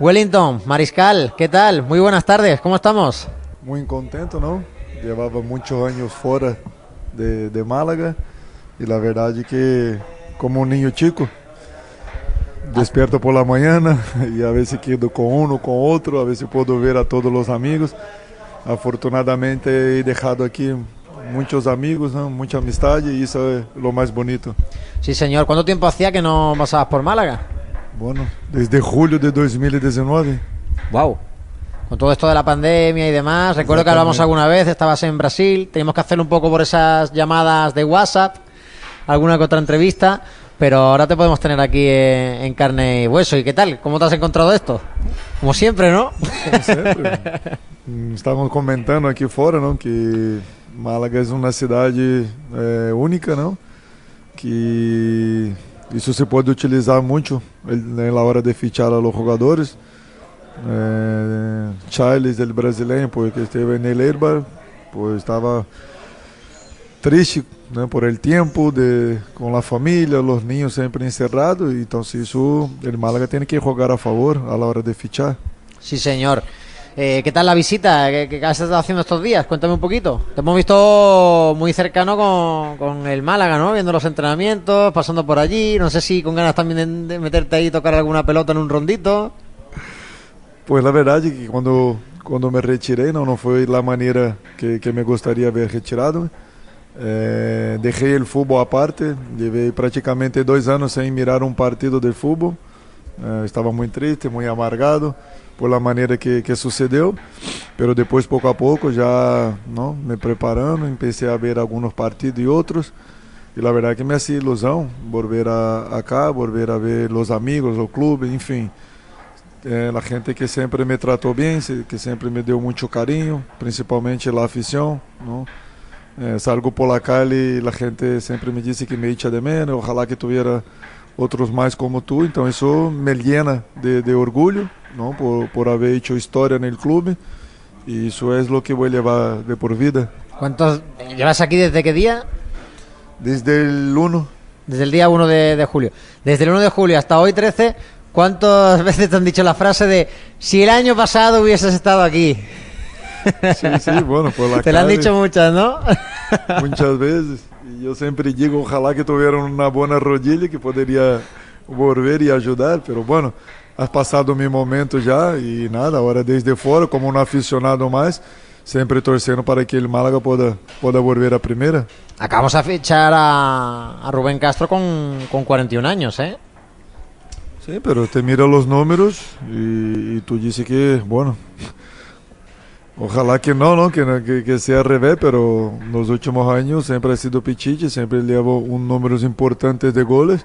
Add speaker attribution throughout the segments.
Speaker 1: Wellington, Mariscal, ¿qué tal? Muy buenas tardes, ¿cómo estamos?
Speaker 2: Muy contento, ¿no? Llevaba muchos años fuera de, de Málaga y la verdad es que como un niño chico, despierto por la mañana y a veces quedo con uno, con otro, a veces puedo ver a todos los amigos. Afortunadamente he dejado aquí muchos amigos, ¿no? mucha amistad y eso es lo más bonito.
Speaker 1: Sí, señor. ¿Cuánto tiempo hacía que no pasabas por Málaga?
Speaker 2: Bueno, desde julio de 2019.
Speaker 1: Wow. Con todo esto de la pandemia y demás, recuerdo que hablamos alguna vez, estabas en Brasil, teníamos que hacer un poco por esas llamadas de WhatsApp, alguna que otra entrevista, pero ahora te podemos tener aquí en, en carne y hueso. ¿Y qué tal? ¿Cómo te has encontrado esto? Como siempre, ¿no?
Speaker 2: Como siempre. Mm, Estamos comentando aqui fora, não, que Málaga é uma cidade é, única, não, que isso se pode utilizar muito né, na hora de fichar a los jogadores. É, Charles, ele brasileiro, porque esteve el Eibar, pues estava triste né, por el tempo de com a família, os niños sempre encerrados, então se isso, el Málaga tem que jogar a favor a hora de fichar.
Speaker 1: Sí, señor. Eh, ¿Qué tal la visita que has estado haciendo estos días? Cuéntame un poquito. Te hemos visto muy cercano con, con el Málaga, ¿no? Viendo los entrenamientos, pasando por allí. No sé si con ganas también de, meterte ahí y tocar alguna pelota en un rondito.
Speaker 2: Pues la verdade é que quando, quando me retirei não, não foi da maneira que, que me gostaria de ver retirado. Eh, deixei o futebol à parte, levei praticamente dois anos sem mirar um partido de futebol. Eh, estava muito triste, muito amargado por la maneira que, que sucedeu, pero depois pouco a pouco já não me preparando, empecé a ver algunos partidos e outros, e la verdad que me hacía ilusión volver a, acá, volver a ver los amigos, o clube, enfim, eh, la gente que sempre me tratou bien, que sempre me deu muito cariño, principalmente la afición, não, Eh, salgo por la calle y la gente sempre me disse que me echa de menos, ojalá que tuviera outros mais como tú, então isso me llena de, de orgulho. Não? Por, por haber hecho história no clube. E isso é o que vou levar de por vida.
Speaker 1: ¿Cuántos llevas aquí desde qué día?
Speaker 2: Desde el 1
Speaker 1: Desde el día 1 de, de julio. Desde el 1 de julio hasta hoy 13, ¿cuántas veces te han dicho la frase de si el año pasado hubieses estado aquí?
Speaker 2: Sí, sí, bueno, por la
Speaker 1: Te la han dicho muchas, ¿no?
Speaker 2: muitas vezes. E eu sempre digo, ojalá que tuvieran uma boa rodilha que poderia volver e ajudar, pero bueno, ha passado meu momento já e nada, agora desde fora, como um aficionado mais, sempre torcendo para que o Málaga possa, possa volver a primeira.
Speaker 1: Acabamos a fichar a, a Rubén Castro con, con 41 años, ¿eh?
Speaker 2: Sim, pero te mira os números e, tu disse que, bueno, ojalá que não, não que, que, que seja al revés, pero nos últimos anos sempre ha sido Pichichi, sempre leva um números importantes de goles.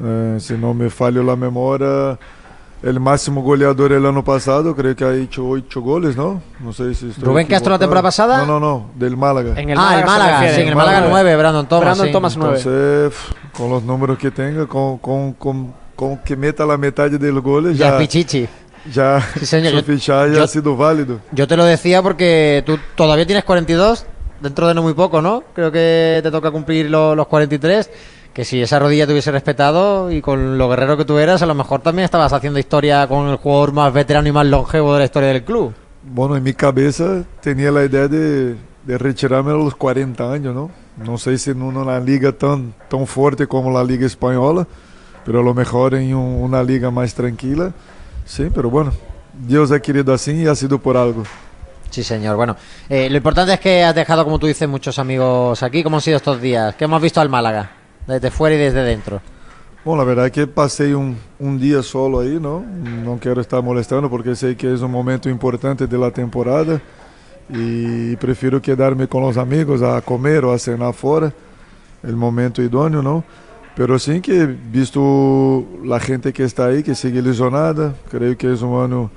Speaker 2: Eh, se não me falha a memória, o máximo goleador el ano passado, creio que ha hecho oito goles, não? Não sei se estou
Speaker 1: ¿Rubén Castro la temporada pasada?
Speaker 2: Não, não, não, del Málaga.
Speaker 3: En el
Speaker 1: ah, el
Speaker 3: se
Speaker 1: Málaga,
Speaker 3: refiere,
Speaker 1: sí, en el
Speaker 3: el
Speaker 1: Málaga
Speaker 3: Málaga.
Speaker 1: 9, Brandon Thomas.
Speaker 3: Brandon
Speaker 1: sí.
Speaker 3: Thomas 9.
Speaker 2: Entonces, com os números que tenha, com, com, com, com que meta a metade del goles,
Speaker 1: Ya
Speaker 2: já,
Speaker 1: Pichichi.
Speaker 2: já
Speaker 1: Sí, señor,
Speaker 2: su fichaje
Speaker 1: yo-
Speaker 2: ha sido válido.
Speaker 1: Yo te lo decía porque tú todavía tienes 42, dentro de no muy poco, ¿no? Creo que te toca cumplir lo- los 43. Que si esa rodilla te hubiese respetado y con lo guerrero que tú eras, a lo mejor también estabas haciendo historia con el jugador más veterano y más longevo de la historia del club.
Speaker 2: Bueno, en mi cabeza tenía la idea de, de retirarme a los 40 años, ¿no? No sé si en una liga tan, tan fuerte como la Liga Española, pero a lo mejor en un- una liga más tranquila. Sí, pero bueno, Dios ha querido así y ha sido por algo.
Speaker 1: Sí, señor. Bueno, eh, lo importante es que has dejado, como tú dices, muchos amigos aquí. ¿Cómo han sido estos días? ¿Qué hemos visto al Málaga? Desde fuera y desde dentro.
Speaker 2: Bom, na verdade é que passei um, um dia solo aí, não? Não quero estar molestando porque sei que é um momento importante da temporada e prefiro quedar-me com os amigos a comer ou a cenar é o momento idôneo, não? Pero sim que, visto a gente que está aí, que sigue lesionada, creio que é um ano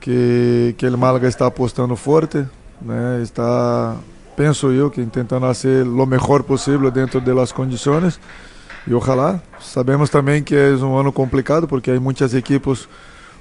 Speaker 2: que, que o Málaga está apostando forte, né? Está, penso eu, que tentando fazer o melhor possível dentro das condições. E ojalá. Sabemos também que é um ano complicado porque há muitas equipes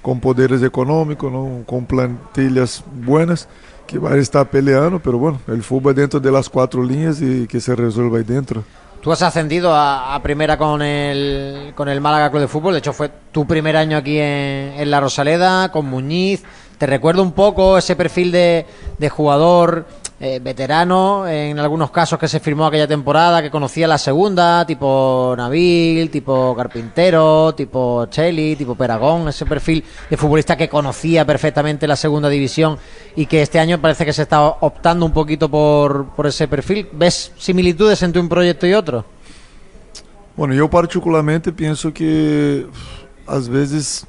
Speaker 2: com poderes econômicos, não, com plantilhas buenas que vai estar peleando, pero bueno, el fútbol dentro das quatro linhas e que se resolva aí dentro.
Speaker 1: Tú has ascendido a, primera con el, con el Málaga Club de Fútbol, de hecho fue tu primer año aquí en, La Rosaleda, con Muñiz. Te recuerdo un poco ese perfil de, de jugador eh, veterano, en algunos casos que se firmó aquella temporada, que conocía la segunda, tipo Nabil, tipo Carpintero, tipo Cheli, tipo Peragón, ese perfil de futbolista que conocía perfectamente la segunda división y que este año parece que se está optando un poquito por, por ese perfil. ¿Ves similitudes entre un proyecto y otro?
Speaker 2: Bueno, yo particularmente pienso que a veces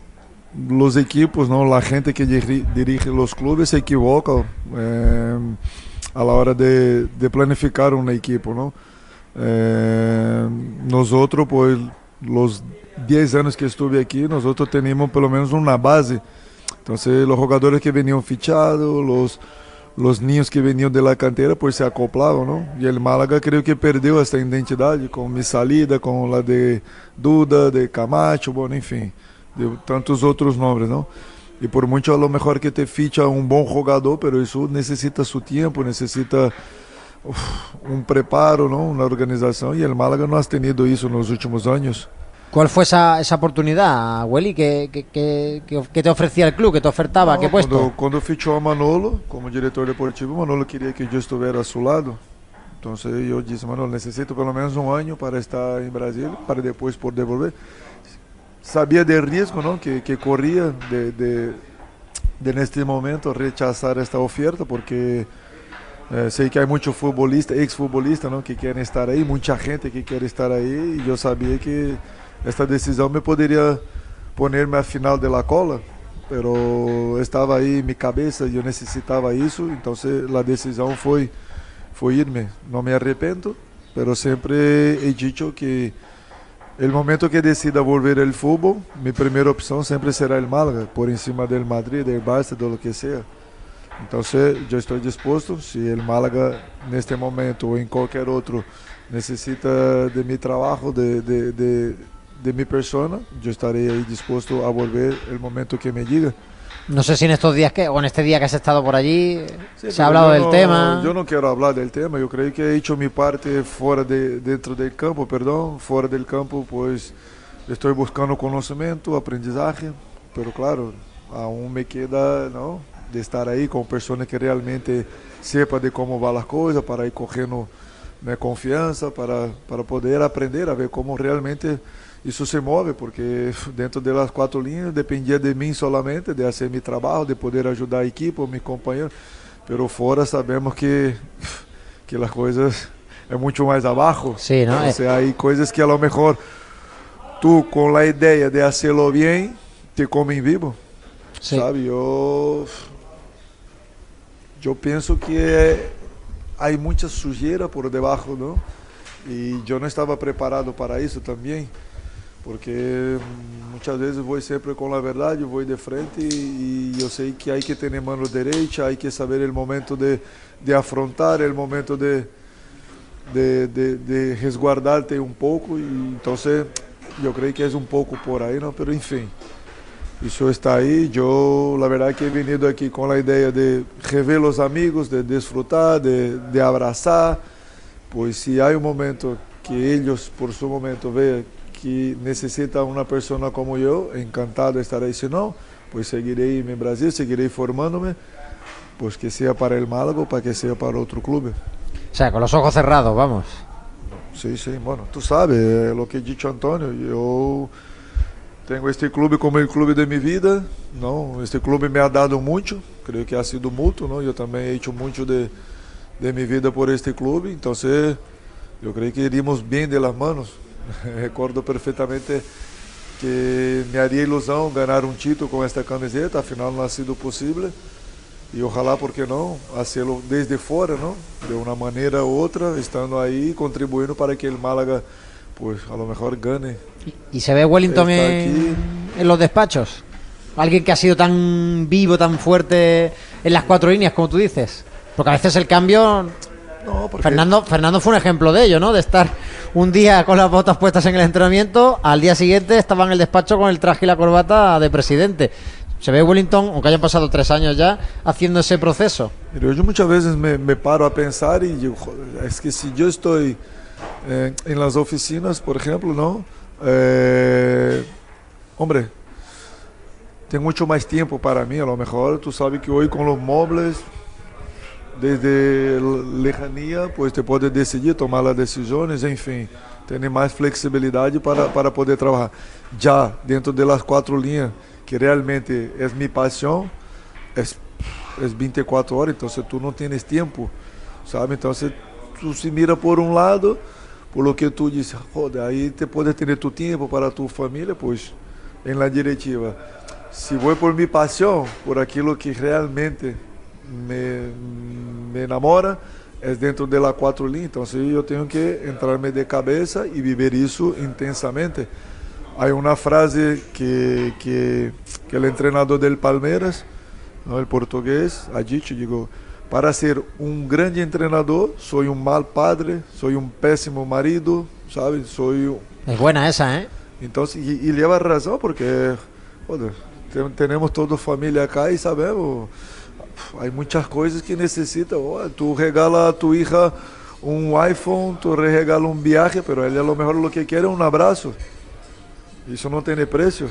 Speaker 2: los equipos, ¿no? la gente que dirige los clubes se equivoca. Eh, a la hora de, de planificar una equipo, ¿no? Eh, nosotros, pues, los 10 años que estuve aquí, nosotros teníamos pelo menos una base. Entonces, los jugadores que venían fichados, los, los niños que venían de la cantera, pues se acoplaban, ¿no? Y el Málaga creo que perdió esta identidad con mi salida, con la de Duda, de Camacho, bueno, enfim, de tantos outros nombres, não? E por muito a lo mejor que te ficha um bom jogador, pero isso necessita seu tempo, necessita uf, um preparo, não? Uma organização. E o Málaga não ha tenido isso nos últimos anos.
Speaker 1: ¿Cuál fue esa, esa oportunidad, Welly, que, que, que, que, te ofrecía el club, que te ofertaba? No, ¿Qué puesto?
Speaker 2: Cuando, cuando fichó a Manolo como director deportivo, Manolo quería que yo estuviera a su lado. Entonces yo dije, Manolo, necesito pelo menos un año para estar en Brasil, para después poder devolver sabia del risco ¿no? que, que de, de, de, momento rechazar esta oferta porque eh, sei que hay muchos futbolistas, exfutbolistas ¿no? que quieren estar ahí, mucha gente que quiere estar ahí y yo sabía que esta decisión me podría ponerme al final de la cola, pero estaba ahí en mi cabeza, yo necesitaba eso, entonces la decisión fue, fue irme. No me arrepiento, pero siempre he dicho que El momento que decida volver ao futebol, minha primeira opção sempre será o Málaga, por em cima do Madrid, do Barça, do lo que seja. Então, eu estou disposto. Se o Málaga, neste momento ou em qualquer outro, necessita de meu trabalho, de, de, de, de minha persona, eu estarei aí disposto a volver o momento que me diga.
Speaker 1: No sé si en estos días que, o en este día que has estado por allí, se ha hablado del tema.
Speaker 2: Yo no quiero hablar del tema, yo creo que he hecho mi parte fuera de, dentro del campo, perdón, fuera del campo, pues estoy buscando conocimiento, aprendizaje, pero claro, aún me queda, ¿no? De estar ahí con personas que realmente sepan de cómo van las cosas, para ir cogiendo mi confianza, para, para poder aprender a ver cómo realmente isso se move, porque dentro das quatro linhas dependia de mim solamente, de fazer meu trabalho, de poder ajudar a equipe, ou meu companheiro. Pero fora sabemos que, que as coisas é muito mais abaixo.
Speaker 1: Sim, não
Speaker 2: é? Ou há coisas que a lo mejor tu, com a ideia de fazê-lo bem, te comem vivo. Sim. Sabe? Eu, eu penso que é, há muita sujeira por debaixo, não? E eu não estava preparado para isso também porque muitas vezes vou sempre com a verdade, vou de frente e, eu sei que há que ter mão direita, há que saber o momento de, de afrontar, o momento de, de, de, de resguardar-te um pouco, e, então eu creio que é um pouco por aí, não? Mas enfim, isso está aí. Eu, na verdade, que he venido aqui com a ideia de rever os amigos, de desfrutar, de, de abraçar, pois se há um momento que eles, por seu momento, vejam que necessita uma pessoa como eu, encantado de estar aí. Se não, pues seguirei em Brasil, seguirei formándome, pues que seja para el Málaga para que seja para outro clube.
Speaker 1: O sea, con los ojos cerrados, vamos.
Speaker 2: Sí, sí, bueno, tú sabes, é lo que he dicho Antonio, eu tenho este clube como o clube de minha vida, não, este clube me ha dado muito, creio que ha sido mútuo, não, eu também he hecho muito de, de minha vida por este clube, então eu creio que iríamos bem de las manos, Recordo perfeitamente que me haria ilusão ganhar um título com esta camiseta, afinal não ha sido possível. E ojalá, por que não, fazê-lo desde fora, não? De uma maneira ou outra, estando aí, contribuindo para que o Málaga, pues, a lo mejor gane.
Speaker 1: ¿Y se ve Wellington en, en, los despachos? Alguien que ha sido tan vivo, tan fuerte en las cuatro líneas, como tú dices. Porque a veces el cambio Fernando, Fernando fue un ejemplo de ello, ¿no? De estar un día con las botas puestas en el entrenamiento, al día siguiente estaba en el despacho con el traje y la corbata de presidente. Se ve Wellington, aunque hayan pasado tres años ya, haciendo ese proceso.
Speaker 2: Yo muchas veces me, paro a pensar y digo, es que si yo estoy Eh, en las oficinas, por ejemplo, ¿no? Eh, hombre, tengo mucho más tiempo para mí, a lo mejor tú sabes que hoy con los móviles, desde lejania, pois te pode decidir, tomar as decisões, enfim, ter mais flexibilidade para, para poder trabalhar. Já dentro das quatro linhas, que realmente é minha paixão, é, é 24 horas, então tu não tens tempo, sabe? Então tu se mira por um lado, por o que tu diz, roda, aí te pode ter tu tempo para tua família, pois, em la diretiva. Se vou por minha paixão, por aquilo que realmente me, me enamora, es dentro de las cuatro líneas. Entonces yo tengo que entrarme de cabeza y vivir eso intensamente. Hay una frase que, que, que el entrenador del Palmeiras, ¿no? el portugués, ha dicho, digo, para ser um grande treinador, sou um mal padre, sou um péssimo marido, sabe? Sou.
Speaker 1: É buena essa, hein?
Speaker 2: Então, e, e leva razão, porque joder, temos toda a família acá e sabemos, há muitas coisas que necessitam. Oh, tu regala a tua hija um iPhone, tu regala um viaje, pero ela a lo mejor lo que quer é um abraço. Isso não tem preço.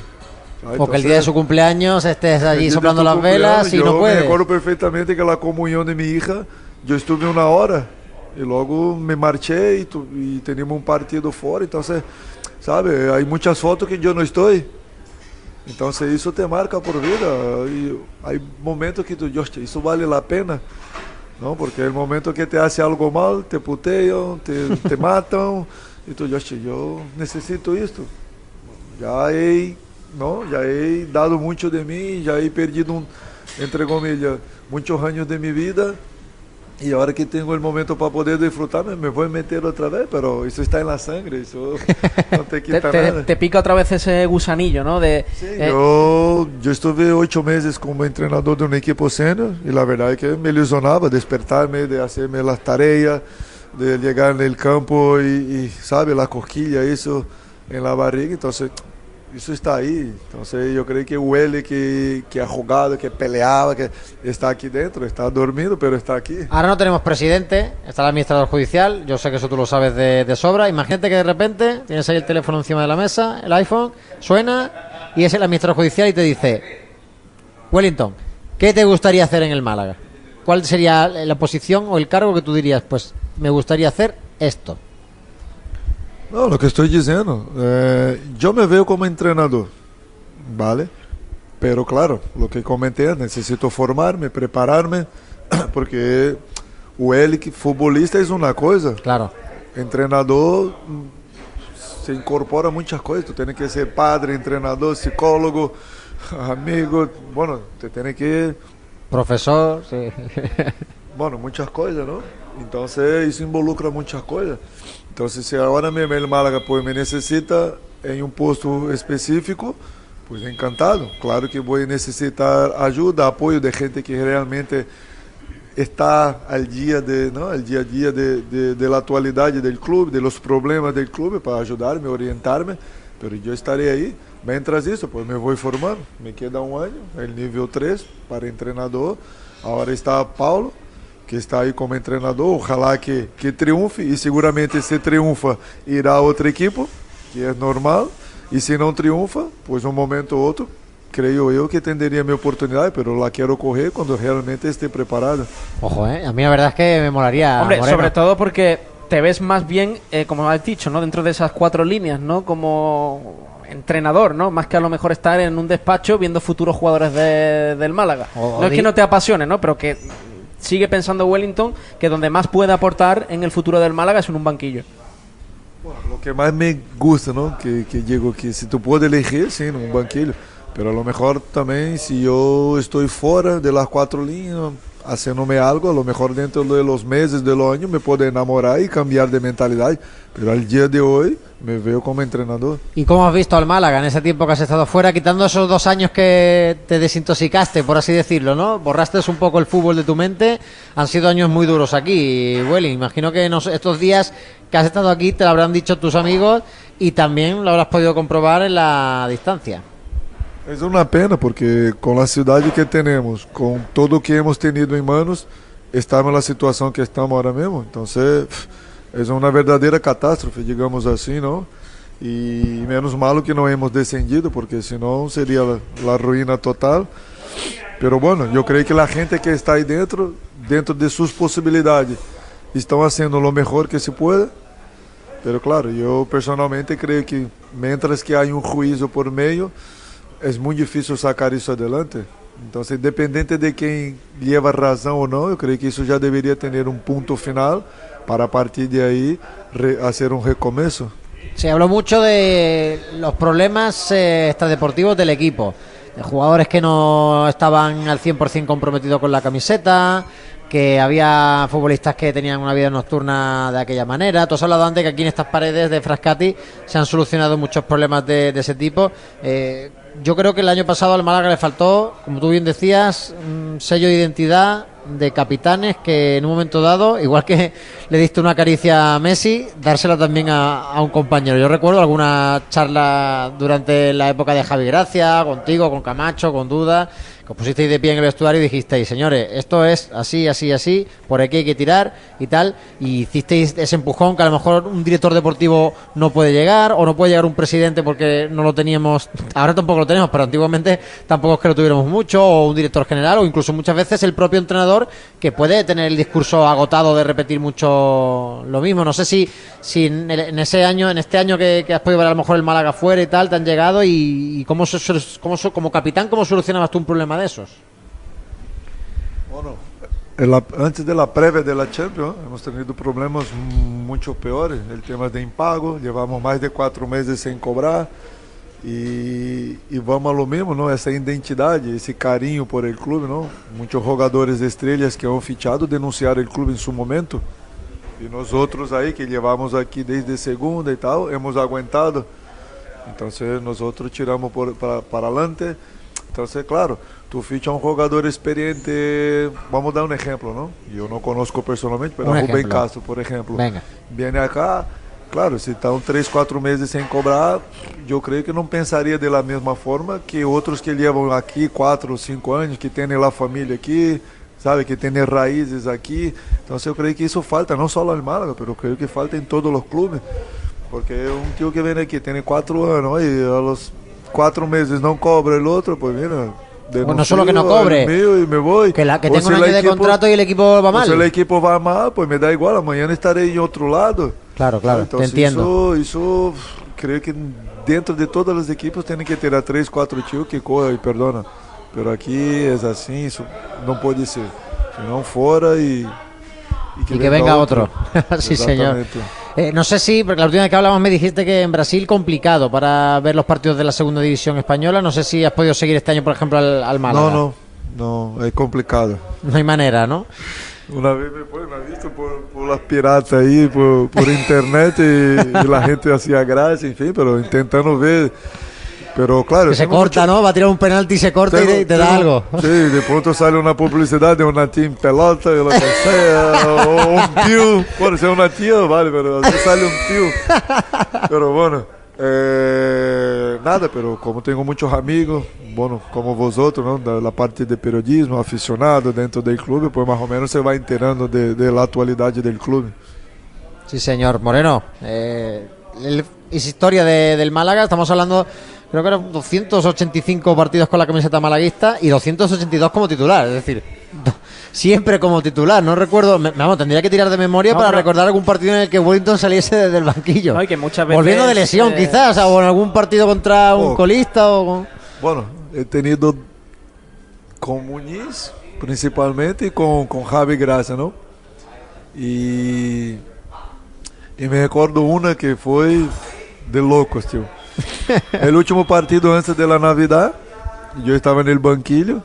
Speaker 1: O que el día de su cumpleaños estés allí soplando las velas y no puedes.
Speaker 2: Me acuerdo perfectamente que la comunión de mi hija, yo estuve una hora y luego me marché y, tu, y teníamos un partido fuera. Entonces, ¿sabe? Hay muchas fotos que yo no estoy. Entonces, eso te marca por vida. Y hay momentos que tú, hostia, eso vale la pena. ¿no? Porque el momento que te hace algo mal, te putean, te, te matan. Y tú, hostia, yo necesito esto. Ya he ¿no? Ya he dado mucho de mí, ya he perdido, un, entre comillas, muchos años de mi vida. Y ahora que tengo el momento para poder disfrutarme, me voy a meter otra vez, pero eso está en la sangre, eso no te quita
Speaker 3: te,
Speaker 2: nada.
Speaker 3: Te pica otra vez ese gusanillo, ¿no? De,
Speaker 2: sí, eh... yo, yo estuve ocho meses como entrenador de un equipo senior y la verdad es que me ilusionaba despertarme, de hacerme las tareas, de llegar en el campo y, y ¿sabe? La cosquilla, eso en la barriga. Entonces, isso está aí. Então eu creio que o que, que ha jugado, que peleaba, que está aquí dentro, está dormido, pero está aquí.
Speaker 1: Ahora no tenemos presidente, está el administrador judicial, yo sé que eso tú lo sabes de, de sobra. Imagínate que de repente tienes ahí el teléfono encima de la mesa, el iPhone, suena y es el administrador judicial y te dice, Wellington, ¿qué te gustaría hacer en el Málaga? ¿Cuál sería la posición o el cargo que tú dirías? Pues me gustaría hacer esto.
Speaker 2: Não, o que estou dizendo eh, me vejo como entrenador, ¿vale? Pero claro, o que comenté, necesito preparar-me porque o Elic futebolista, é uma coisa.
Speaker 1: Claro.
Speaker 2: Entrenador se incorpora muitas coisas tu tem que ser padre, entrenador, psicólogo, amigo, bueno, te tem que...
Speaker 1: Professor, sim.
Speaker 2: Bueno, muitas coisas, não? Então, isso involucra muitas coisas então, se agora mesmo el Málaga pues, me necessita em um posto específico, pues é encantado. Claro que vou necessitar ajuda, apoio de gente que realmente está al dia de, ¿no? al a dia de, de, de la atualidade do clube, de los problemas do clube para ayudarme, orientarme. Pero yo estaré ahí. isso, eso, pues me vou formando. Me queda um ano? el nível 3 para entrenador. Agora está Paulo. Que está aí como treinador, ojalá que, que triunfe e seguramente se triunfa irá a outra equipe, que é normal, e se não triunfa, pois um momento ou outro, creio eu que tenderia minha oportunidade, mas la quero correr quando realmente esté preparado.
Speaker 1: Ojo, eh? a mí la verdad es que me molaría.
Speaker 3: Hombre,
Speaker 1: Moreno.
Speaker 3: sobre todo porque te ves más bien, eh, como has dicho, ¿no? Dentro de esas cuatro líneas, ¿no? Como entrenador, ¿no? Más que a lo mejor estar en un despacho viendo futuros jugadores de, del Málaga.
Speaker 1: O-
Speaker 3: no es que no te apasione, ¿no? Pero que sigue pensando Wellington que donde más puede aportar en el futuro del Málaga es en un banquillo.
Speaker 2: Lo que más me gusta, ¿no? Que, que digo que si tú puedes elegir, sí, en un banquillo. Pero a lo mejor también si yo estoy fuera de las cuatro líneas, haciéndome algo, a lo mejor dentro de los meses del año me puedo enamorar y cambiar de mentalidad. Pero al día de hoy me veo como entrenador.
Speaker 1: ¿Y cómo has visto al Málaga en ese tiempo que has estado fuera, quitando esos dos años que te desintoxicaste, por así decirlo, ¿no? Borraste un poco el fútbol de tu mente. Han sido años muy duros aquí, Welly. Imagino que no sé, estos días que has estado aquí te lo habrán dicho tus amigos y también lo habrás podido comprobar en la distancia.
Speaker 2: É uma pena porque com a cidade que temos, com tudo que hemos tenido em manos, estamos na situação que estamos agora mesmo. Então, é uma verdadeira catástrofe, digamos assim, não? E menos mal que não hemos descendido, porque senão seria a ruína total. Pero bueno, eu creio que a gente que está aí dentro, dentro de suas possibilidades, estão fazendo o melhor que se pode. Pero claro, eu personalmente creio que, mientras que há um juízo por meio, é muito difícil sacar isso adelante. Então, independente de quem leva razão ou não, eu creio que isso já deveria ter um ponto final para a partir de aí fazer um recomeço.
Speaker 1: Se habló mucho de los problemas eh, extradeportivos del equipo, de jugadores que no estaban al 100% comprometidos con la camiseta, que había futbolistas que tenían una vida nocturna de aquella manera. Tú has hablado antes que aquí en estas paredes de Frascati se han solucionado muchos problemas de, ese tipo. Eh, yo creo que el año pasado al Málaga le faltó, como tú bien decías, un sello de identidad de capitanes que en un momento dado, igual que le diste una caricia a Messi, dársela también a, a un compañero. Yo recuerdo alguna charla durante la época de Javi Gracia, contigo, con Camacho, con Duda, os pusisteis de pie en el vestuario y dijisteis, señores, esto es así, así, así, por aquí hay que tirar y tal, y hicisteis ese empujón que a lo mejor un director deportivo no puede llegar, o no puede llegar un presidente porque no lo teníamos, ahora tampoco lo tenemos, pero antiguamente tampoco es que lo tuviéramos mucho, o un director general, o incluso muchas veces el propio entrenador que puede tener el discurso agotado de repetir mucho lo mismo. No sé si, si en, ese año, en este año que, has podido ver a lo mejor el Málaga fuera y tal, te han llegado y, cómo, cómo, como capitán, ¿cómo solucionabas tú un problema de esos?
Speaker 2: Bueno, antes de la previa de la Champions hemos tenido problemas mucho peores. El tema de impago, llevamos más de cuatro meses sin cobrar. E, vamos a lo mesmo, essa identidade, esse carinho por el clube. Muitos jogadores estrelas que han fichado denunciaram o clube em seu momento. E nós outros aí que levamos aqui desde segunda e tal, hemos aguentado. Então, nós outros tiramos por, para, para adelante. Então, claro, tu ficha um jogador experiente. Vamos dar um exemplo, não? Eu não conosco personalmente, mas um Rubem Castro, por exemplo. Venga. Viene acá, claro, se estão três, quatro meses sem cobrar, eu creio que não pensaria da mesma forma que outros que levam aqui quatro ou cinco anos, que têm lá família aqui, sabe, que têm raízes aqui. Então, eu creio que isso falta, não só lá em Málaga, mas eu creio que falta em todos os clubes. Porque um tio que vem aqui tem quatro anos, e a los quatro meses não cobra o outro, pues mira,
Speaker 1: Denuncio, bueno, solo que no cobre.
Speaker 2: y me voy.
Speaker 1: Que, la, que tenga un año de contrato y el equipo va mal.
Speaker 2: Si el equipo va mal, pues me da igual. Mañana estaré en otro lado.
Speaker 1: Claro, claro, te entiendo.
Speaker 2: Isso, isso, creio que dentro de todas as equipes tem que ter a três, quatro tios que corram e perdona. Pero aqui é assim, isso não pode ser. Se não fora e
Speaker 1: y que, y que venga, venga, otro. otro. sí, señor. Eh, no sé si, porque la última vez que hablamos me dijiste que en Brasil complicado para ver los partidos de la segunda división española. No sé si has podido seguir este año, por ejemplo, al, al Málaga.
Speaker 2: No, no, no, es complicado.
Speaker 1: No hay manera, ¿no?
Speaker 2: Una vez me, fue, me visto por, por, las piratas ahí, por, por internet, y, y, la gente hacía gracia, en fin, pero intentando ver Pero claro.
Speaker 1: Que se corta, mucho... ¿no? Va a tirar un penalti y se corta tengo, y te, te da algo.
Speaker 2: Sí, de pronto sale una publicidad de una team pelota y lo que sea. o un tío. Bueno, si es una tía, vale, pero así sale un tío. Pero bueno. Eh, nada, pero como tengo muchos amigos, bueno, como vosotros, ¿no? de la parte de periodismo, aficionado dentro del club, pues más o menos se va enterando de, de la actualidad del club.
Speaker 1: Sí, señor Moreno. Eh, el, es historia de, del Málaga, estamos hablando creo que eran 285 partidos con la camiseta malaguista y 282 como titular, es decir, siempre como titular. No recuerdo, vamos, tendría que tirar de memoria para recordar algún partido en el que Wellington saliese desde el banquillo. Volviendo de lesión, eh, quizás, o en algún partido contra un oh. colista o
Speaker 2: Bueno, he tenido con Muniz, principalmente, y con, con Javi Gracia, ¿no? Y, y me recuerdo una que fue de locos, tío. el último partido antes de la Navidad, yo estaba en el banquillo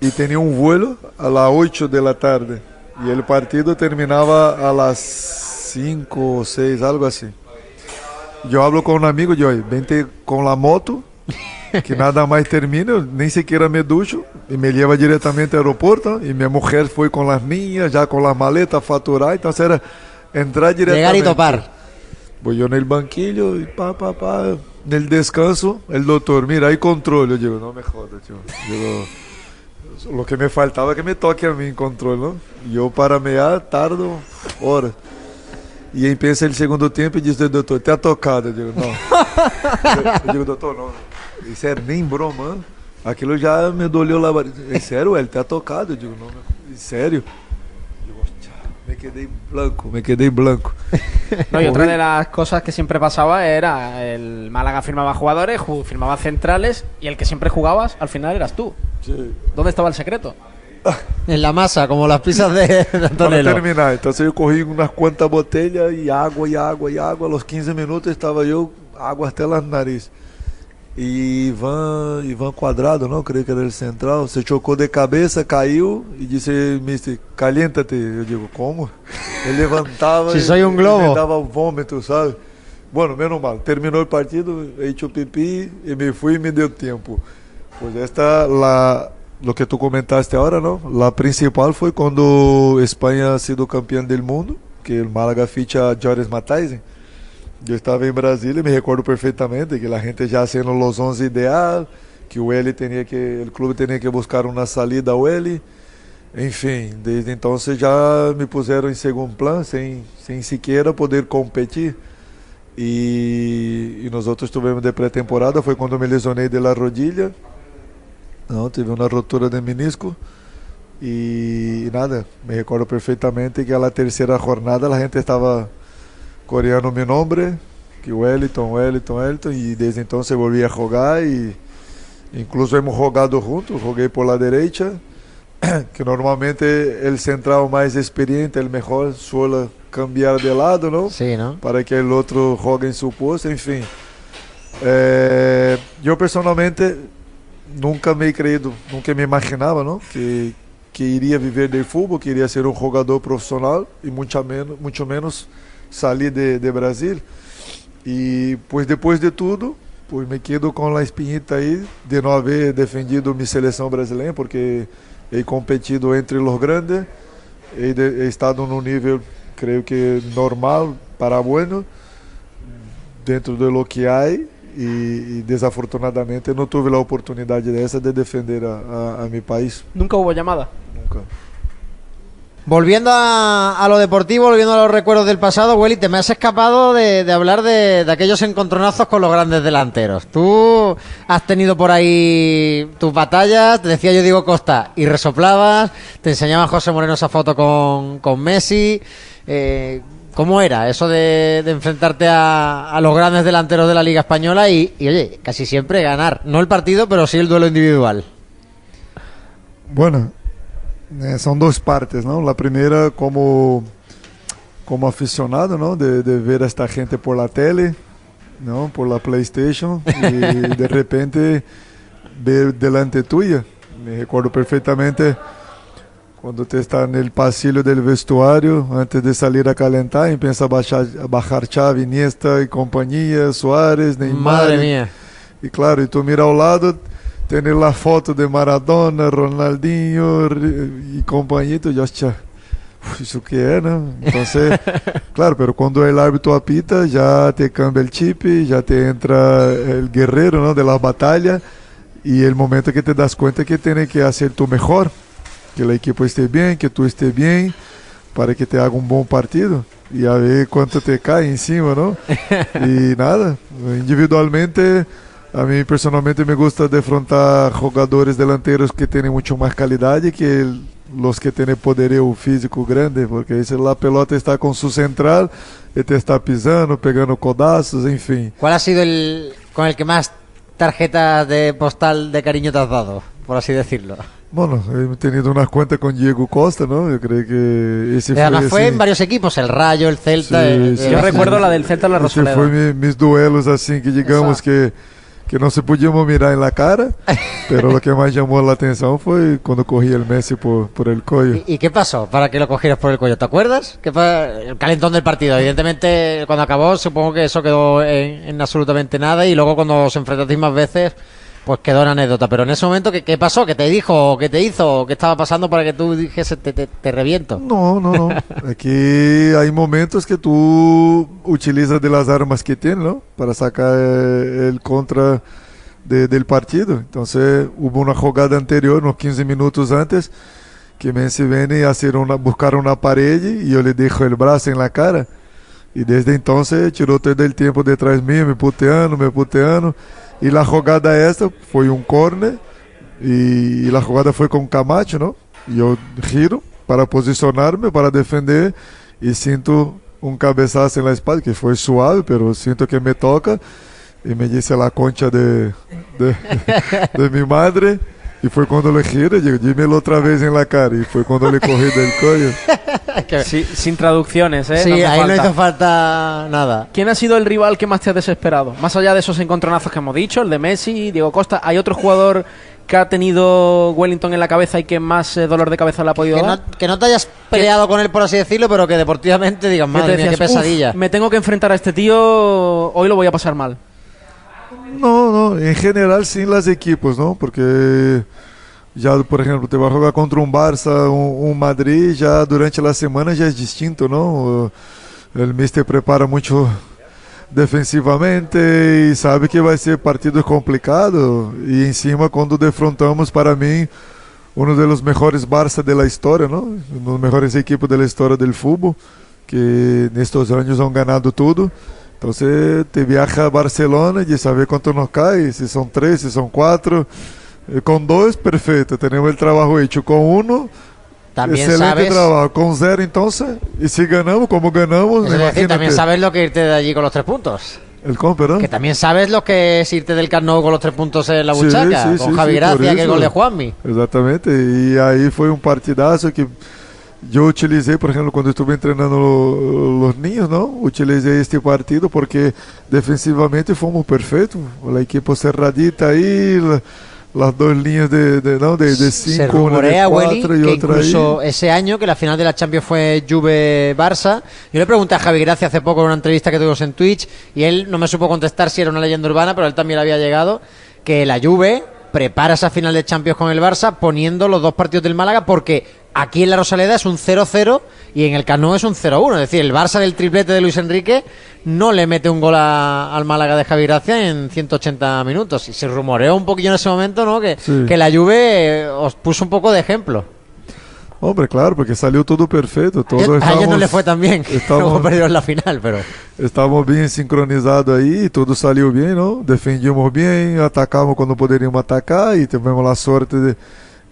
Speaker 2: y tenía un vuelo a las 8 de la tarde y el partido terminaba a las 5 o 6, algo así. Yo hablo con un amigo, yo, vente con la moto, que nada más termina, ni siquiera me ducho y me lleva directamente al aeropuerto y mi mujer fue con las niñas, ya con las maletas a faturar, entonces era entrar directamente.
Speaker 1: Llegar y topar.
Speaker 2: Voy yo en el banquillo y pa, pa, pa. En el descanso, el doctor, mira, hay control. Yo digo, no me jodas, tío. Digo, lo que me faltaba que me toque a mí en control, ¿no? Yo para mear tardo horas. E empieza o segundo tempo e diz, doutor, tá tocado. Eu digo, não. eu, digo, doutor, não. Isso é nem broma. Aquilo já me doleu lá. É sério, ele tá tocado. Eu digo, não, não. sério? Me quedé blanco, me quedé blanco.
Speaker 3: No, y otra de las cosas que siempre pasaba era el Málaga firmaba jugadores, firmaba centrales y el que siempre jugabas al final eras tú.
Speaker 2: Sí.
Speaker 3: ¿Dónde estaba el secreto?
Speaker 1: En la masa, como las pizzas de, de Antonello.
Speaker 2: Para terminar, entonces yo cogí unas cuantas botellas y agua y agua y agua. A los 15 minutos estaba yo agua hasta las narices. E Ivan, Ivan Quadrado, não, creio que era ele central, se chocou de cabeça, caiu e disse, Mister, calienta-te. Eu digo, como? Ele levantava
Speaker 1: soy um globo.
Speaker 2: dava vômito, sabe? Bueno, menos mal. Terminou o partido, hecho pipi e me fui e me deu tempo. Pois esta, la, lo que tu comentaste agora, não? La principal foi quando Espanha ha sido campeã do mundo, que o Málaga ficha Joris Mataisen. Eu estava em Brasília, me recordo perfeitamente que a gente já sendo os 11 ideal, que o L tinha que, o clube tinha que buscar uma saída ao L. Enfim, desde então já me puseram em segundo plano, sem, sem sequer poder competir. E, e nós outros tivemos de pré-temporada, foi quando me lesionei de la rodilha. Não, tive uma rotura de menisco. E, e nada, me recordo perfeitamente que a terceira jornada a gente estava coreano mi nombre, que Wellington, Wellington, Wellington, y desde entonces volví a jugar y incluso hemos jugado juntos, jugué por la derecha, que normalmente el central más experiente, el mejor, suele cambiar de lado, ¿no?
Speaker 1: Sí, ¿no?
Speaker 2: Para que el otro juegue en su puesto, en fin. Eh, yo personalmente nunca me he creído, nunca me imaginaba, ¿no? Que, que iría vivir del fútbol, que iría ser un jugador profesional y mucho menos, mucho menos saí de, de Brasil e pois depois de tudo pois me quedo com a espinhita aí de não haver defendido minha seleção brasileira porque he competido entre os grandes he, de, he estado no nível creio que normal para bueno dentro de lo que há e, e, desafortunadamente não tive a oportunidade dessa de defender a, a, a meu país.
Speaker 3: Nunca houve chamada?
Speaker 2: Nunca.
Speaker 1: Volviendo a, lo deportivo, volviendo a los recuerdos del pasado, Willy, te me has escapado de, hablar de, aquellos encontronazos con los grandes delanteros. Tú has tenido por ahí tus batallas, te decía yo digo Costa y resoplabas, te enseñaba José Moreno esa foto con, con Messi. Eh, ¿Cómo era eso de, enfrentarte a, a, los grandes delanteros de la Liga Española y, y, oye, casi siempre ganar? No el partido, pero sí el duelo individual.
Speaker 2: Bueno, É, são duas partes, não? A primeira como como aficionado, não, de, de ver esta gente por la tele, não, por la PlayStation e de repente ver delante tuya. Me recordo perfeitamente quando te está no pasillo del vestuário antes de salir a calentar, e pensa baixar, bajar Xavi, Iniesta e companhia, Soares, Neymar.
Speaker 1: Madre mía.
Speaker 2: E claro, e tu mira ao lado Tener a foto de Maradona, Ronaldinho e companhia, eu já isso que é, né? Então, claro, pero quando o árbitro apita, já te cambia o chip, já te entra o guerreiro, não, de la batalha, e o momento que te das conta que tem que fazer tu melhor, que a equipo esté bem, que tu esteja bem, para que te haja um bom partido e a ver quanto te cai em cima, não? E nada, individualmente a mim personalmente me gusta defrontar jogadores delanteros que têm muito mais qualidade que os que têm poderio físico grande, porque aí a pelota está com su central e te está pisando, pegando codazos, enfim.
Speaker 1: Qual ha sido el com el que mais tarjetas de postal de cariño te has dado, por así decirlo?
Speaker 2: Bueno, he tenido una cuenta con Diego Costa, ¿no? Yo creo que ese
Speaker 1: fue... Además fue en varios equipos, el Rayo, el Celta...
Speaker 3: Sí,
Speaker 1: el,
Speaker 3: sí, yo el... recuerdo la del Celta, la Rosaleda.
Speaker 2: Ese fue mi, mis duelos, así, que digamos Exacto. que que não se podíamos mirar na cara, pero lo que mais chamou a atenção foi quando corria o Messi por, por el cuello.
Speaker 1: ¿Y, ¿Y, qué pasó para que lo cogieras por el cuello? ¿Te acuerdas? Que fue el calentón del partido. Evidentemente, cuando acabó, supongo que eso quedó en, en absolutamente nada y luego cuando os enfrentasteis más veces, pues quedó una anécdota. Pero en ese momento, ¿qué, qué pasó? ¿Qué te dijo? ¿Qué te hizo? ¿Qué estaba pasando para que tú dijese te, te, te reviento?
Speaker 2: No, no, no. Aquí hay momentos que tú utilizas de las armas que tienes, ¿no? Para sacar el contra de, del partido. Entonces hubo una jugada anterior, unos 15 minutos antes, que Messi viene a hacer una, buscar una pared y yo le dejo el brazo en la cara. Y desde entonces tiró todo el tiempo detrás mío, me puteando, me puteando. E a jogada esta foi um corner e, a jogada foi com Camacho, não? E eu giro para posicionar-me, para defender e sinto um cabeçaço na espalda, que foi suave, mas sinto que me toca e me disse a concha de, de, de minha madre. Y fue cuando le giré, digo, dímelo otra vez en la cara. Y fue cuando le cogí del cuello.
Speaker 3: Sí, sin traducciones, ¿eh?
Speaker 1: Sí,
Speaker 3: No
Speaker 1: ahí no hizo falta nada.
Speaker 3: ¿Quién ha sido el rival que más te ha desesperado? Más allá de esos encontronazos que hemos dicho, el de Messi, Diego Costa, ¿hay otro jugador que ha tenido Wellington en la cabeza y que más eh, dolor de cabeza le ha podido
Speaker 1: Que
Speaker 3: dar?
Speaker 1: no, que no te hayas peleado con él, por así decirlo, pero que deportivamente digas, madre mía, qué
Speaker 3: decías, "Uf,
Speaker 1: pesadilla.
Speaker 3: me tengo que enfrentar a este tío, hoy lo voy a pasar mal.
Speaker 2: No, no, en general sí las equipos. Porque ya, por ejemplo, te va a jugar contra un Barça, un, un Madrid, ya durante la semana ya es distinto, ¿no? El mister prepara mucho defensivamente y sabe que vai ser partido complicado e encima quando defrontamos para mim um dos melhores Barça da história, não? Um dos melhores equipes da história do futebol que nestes anos han ganado tudo. Você te viaja a Barcelona de saber quanto nos cai, se são três, se são quatro. Eh, Com dois, perfeito, temos o trabalho hecho. Com um,
Speaker 1: También
Speaker 2: excelente
Speaker 1: sabes,
Speaker 2: trabalho. Com zero, então, e se ganamos, como ganamos,
Speaker 1: es decir, también sabes lo que irte de allí con los tres puntos.
Speaker 2: El perdón.
Speaker 1: Que también sabes lo que es irte del Camp Nou con los tres puntos en la buchaca,
Speaker 2: sí,
Speaker 1: con
Speaker 2: sí,
Speaker 1: Javi
Speaker 2: sí, por
Speaker 1: Gracia, que el gol de Juanmi.
Speaker 2: Exatamente, e aí foi um partidaço que eu utilizei, por exemplo, quando estive treinando lo- os ninhos, não? Utilizei este partido porque defensivamente fomos perfeitos, a equipe cerradita aí, la- las dos linhas de, de, não, de, de
Speaker 1: Se
Speaker 2: cinco, una de
Speaker 1: rumorea,
Speaker 2: cuatro y
Speaker 1: que
Speaker 2: otra
Speaker 1: incluso
Speaker 2: ahí.
Speaker 1: ese año, que la final de la Champions fue Juve-Barça, yo le pregunté a Javi Gracia hace poco en una entrevista que tuvimos en Twitch, y él no me supo contestar si era una leyenda urbana, pero él también le había llegado, que la Juve prepara esa final de Champions con el Barça poniendo los dos partidos del Málaga, porque aquí en la Rosaleda es un 0-0 y en el Cano es un 0-1. Es decir, el Barça del triplete de Luis Enrique no le mete un gol a- al Málaga de Javi Gracia en 180 minutos. Y se rumoreó un poquillo en ese momento, ¿no? Que,
Speaker 2: Sí.
Speaker 1: que la Juve eh, os puso un poco de ejemplo.
Speaker 2: Hombre, claro, porque salió todo perfeito. Todo
Speaker 1: a ella no le fue tan bien,
Speaker 2: estamos,
Speaker 1: perdió en la final, pero...
Speaker 2: Estamos bien sincronizados ahí, todo salió bien, ¿no? Defendimos bien, atacamos cuando poderíamos atacar y tuvimos la suerte de,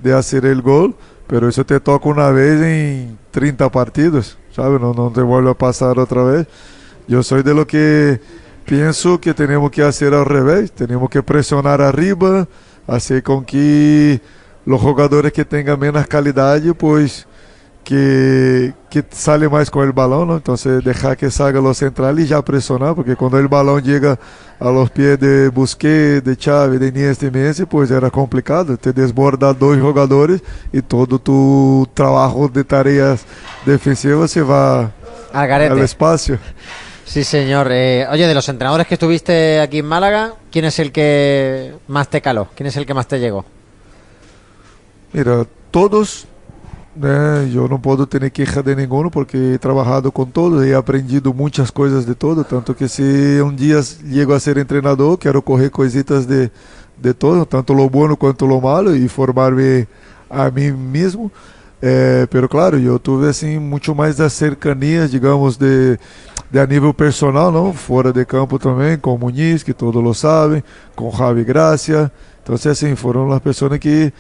Speaker 2: de hacer el gol, pero eso te toca una vez en 30 partidos, ¿sabes? No, no te vuelve a pasar otra vez. Yo soy de lo que pienso que tenemos que hacer al revés, tenemos que presionar arriba, hacer con que... os jogadores que tenham menos qualidade, pois que, que sale mais com o balão, não? Então você deixar que salga los central e já pressionar, porque quando o balão chega a los pés de Busquets, de Xavi, de Iniesta Messi, pois era complicado, te desbordar dois jogadores e todo tu trabalho de tarefas defensivas se vai
Speaker 1: Al
Speaker 2: espaço.
Speaker 1: Sí, señor. Eh, oye, de los entrenadores que estuviste aquí en Málaga, ¿quién es el que más te caló? ¿Quién es el que más te llegó?
Speaker 2: Mira, todos, né, eu não posso ter queixa de nenhum porque he trabalhado com todos e aprendido muitas coisas de todos, tanto que se um dia chego a ser treinador, quero correr coisitas de, de todo, tanto lo bueno quanto lo malo e formar-me a mim mesmo. É, pero claro, eu tive assim muito mais das cercanias, digamos, de, de a nível personal, não, fora de campo também, com Muniz, que todos lo sabem, com Javi Gracia. Então, assim, foram as pessoas que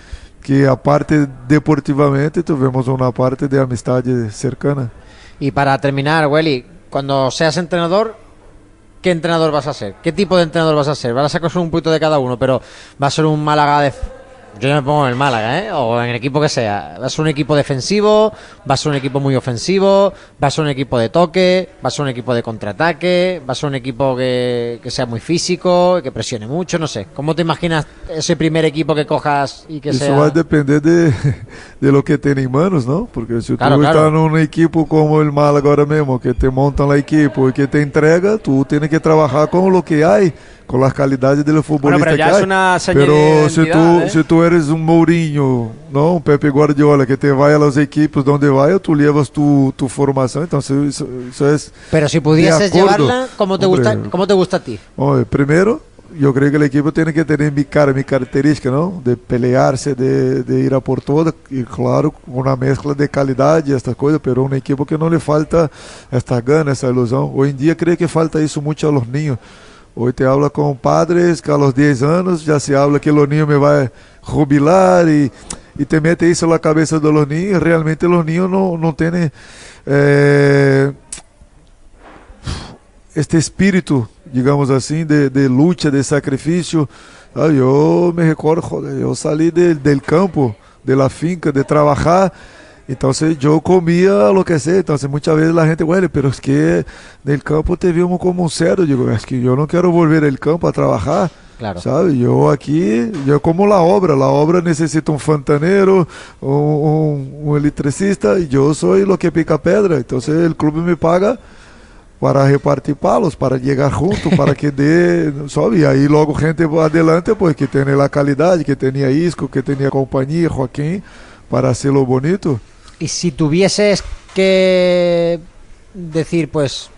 Speaker 2: que aparte deportivamente tuvimos una parte de amistad cercana.
Speaker 1: Y para terminar, Welly, cuando seas entrenador, ¿qué entrenador vas a ser? ¿Qué tipo de entrenador vas a ser? Vas a sacar un poquito de cada uno, pero va a ser un Málaga de... Yo me pongo en el Málaga, ¿eh? O en el equipo que sea. Va a ser un equipo defensivo, va a ser un equipo muy ofensivo, va a ser un equipo de toque, va a ser un equipo de contraataque, va a ser un equipo que, que sea muy físico, que presione mucho, no sé. ¿Cómo te imaginas ese primer equipo que cojas y que
Speaker 2: Isso
Speaker 1: sea...
Speaker 2: vai depender de, de lo que tem em manos, não? Porque se
Speaker 1: Claro,
Speaker 2: tu
Speaker 1: claro.
Speaker 2: está num equipo como o Mal agora mesmo, que te montam a equipe e que te entrega, tu tens que trabalhar com o que há, com as qualidades do futebolista
Speaker 3: pero ya
Speaker 2: que
Speaker 3: es
Speaker 2: hay.
Speaker 3: una señal de
Speaker 2: Pero tu,
Speaker 3: identidad, ¿eh?
Speaker 2: se tu eres um Mourinho, não, um Pepe Guardiola, que te vai às equipes onde vai, tu levas tu, tu formação, então isso, isso, isso é
Speaker 1: Pero si pudieses llevarla, ¿cómo te,
Speaker 2: Hombre.
Speaker 1: gusta, ¿cómo te gusta a ti?
Speaker 2: Primeiro, yo creo que el equipo tiene que tener mi cara, mi característica, ¿no? De pelearse, de, de ir a por todo, y claro, una mezcla de calidad y estas cosas, pero un equipo que no le falta esta gana, esa ilusión. Hoy en día creo que falta eso mucho a los niños. Hoy te habla con padres que a los 10 años ya se habla que los niños me van a jubilar y, y te mete eso en la cabeza de los niños. Realmente los niños no, no tienen eh, este espíritu, digamos assim, de, de luta, de sacrifício. Ah, eu me recordo, eu saí de, del campo, de la finca, de trabalhar. Então, eu comia lo que sea. Então, muitas vezes a gente, bueno, pero es que del campo te vimos como um cerdo. Digo, es que eu não quero volver del campo a trabalhar.
Speaker 1: Claro.
Speaker 2: ¿Sabe? Yo aquí, yo como la obra, la obra necesita un fontanero, un, un, un electricista, y yo soy lo que pica pedra. Entonces el club me paga para repartir palos, para chegar junto, para que dê, sabe? E aí logo gente adelante, pues que tem a qualidade, que tenha Isco, que tenha companhia, Joaquim, para hacerlo bonito.
Speaker 1: Y si tuvieses que decir, pues,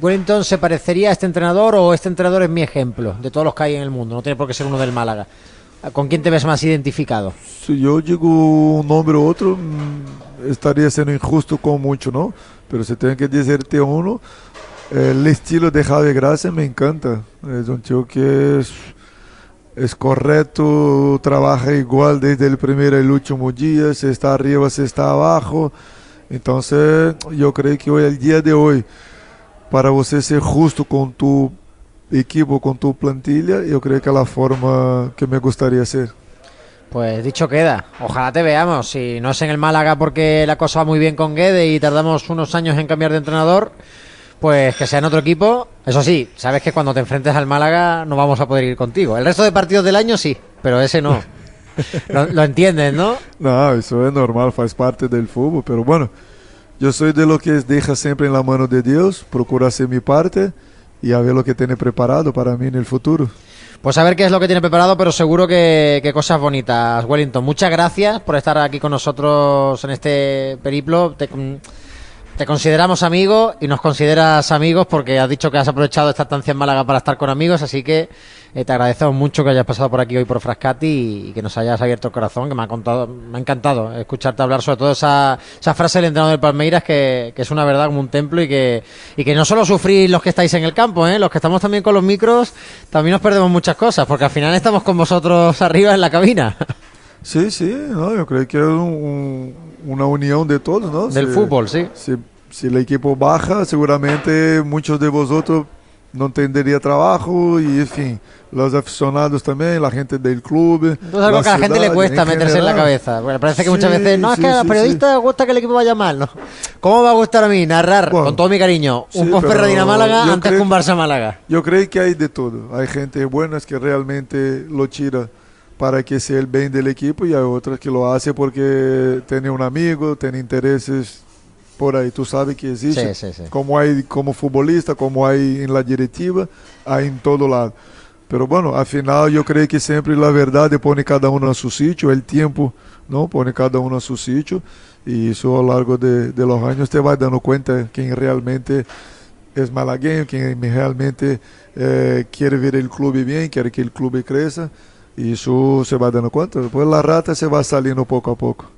Speaker 1: Wellington se parecería a este entrenador o este entrenador es mi ejemplo de todos los que hay en el mundo, no tiene por qué ser uno del Málaga. ¿Con quién te ves más identificado?
Speaker 2: Si yo digo un nombre u otro, mm, estaría siendo injusto con mucho, ¿no? Pero si tengo que decirte uno, el estilo de Javi Gracia me encanta. Es un tío que es, es correcto, trabaja igual desde el primer y el último día, se está arriba, se está abajo. Entonces, yo creo que hoy, el día de hoy, para você ser justo com tu equipo, com tu plantilla, eu creio que é a forma que me gustaría ser.
Speaker 1: Pues dicho queda, ojalá te veamos. Si no es en el Málaga porque la cosa va muy bien con Guede y tardamos unos años en cambiar de entrenador, pues que sea en otro equipo. Eso sí, sabes que cuando te enfrentes al Málaga no vamos a poder ir contigo. El resto de partidos del año sí, pero ese no. lo, lo entiendes, ¿no?
Speaker 2: No, eso es normal, faz parte del fútbol, pero bueno. Eu sou de lo que deixa sempre na mão de Deus, procura ser mi parte e a ver lo que tiene preparado para mí en el futuro.
Speaker 1: Pues a ver qué es lo que tiene preparado, pero seguro que, que cosas bonitas, Wellington. Muchas gracias por estar aquí con nosotros en este periplo. Te, te consideramos amigo y nos consideras amigos porque has dicho que has aprovechado esta estancia en Málaga para estar con amigos, así que eh, te agradecemos mucho que hayas pasado por aquí hoy por Frascati y, que nos hayas abierto el corazón, que me ha contado, me ha encantado escucharte hablar sobre todo esa, esa frase del entrenador del Palmeiras que, es una verdad como un templo y que, y que no solo sufrís los que estáis en el campo, ¿eh? los que estamos también con los micros, también nos perdemos muchas cosas, porque al final estamos con vosotros arriba en la cabina.
Speaker 2: Sí, sí, no, yo creo que es un, una unión de todos, ¿no?
Speaker 1: Del
Speaker 2: Si-
Speaker 1: fútbol, sí.
Speaker 2: Si, si el equipo baja, seguramente muchos de vosotros no tendría trabajo y, en fin, los aficionados también, la gente del club.
Speaker 1: Entonces es algo que a la gente le cuesta
Speaker 2: en
Speaker 1: meterse en la
Speaker 2: general.
Speaker 1: cabeza. Bueno, parece que
Speaker 2: Sí,
Speaker 1: muchas veces, no, es
Speaker 2: sí,
Speaker 1: que a los periodistas les gusta que el equipo vaya mal, ¿no? ¿Cómo va a gustar a mí narrar,
Speaker 2: Bueno,
Speaker 1: con todo mi cariño, un Ponferradina Málaga antes que un Barça Málaga?
Speaker 2: Yo creo que hay de todo. Hay gente buena que realmente lo tira para que sea el bien del equipo y hay otras que lo hace porque tiene un amigo, tiene intereses por ahí. Tú sabes que existe.
Speaker 1: Sí, sí, sí.
Speaker 2: Como hay como futbolista, como hay en la directiva, hay en todo lado. Pero bueno, al final yo creo que siempre la verdad pone cada uno a su sitio, el tiempo no pone cada uno a su sitio y eso a lo largo de, de los años te vas dando cuenta quién realmente es malagueño, quien realmente eh, quiere ver el club bien, quiere que el club crezca Isso você vai dando quanto? Depois a Rata você vai salindo pouco a pouco.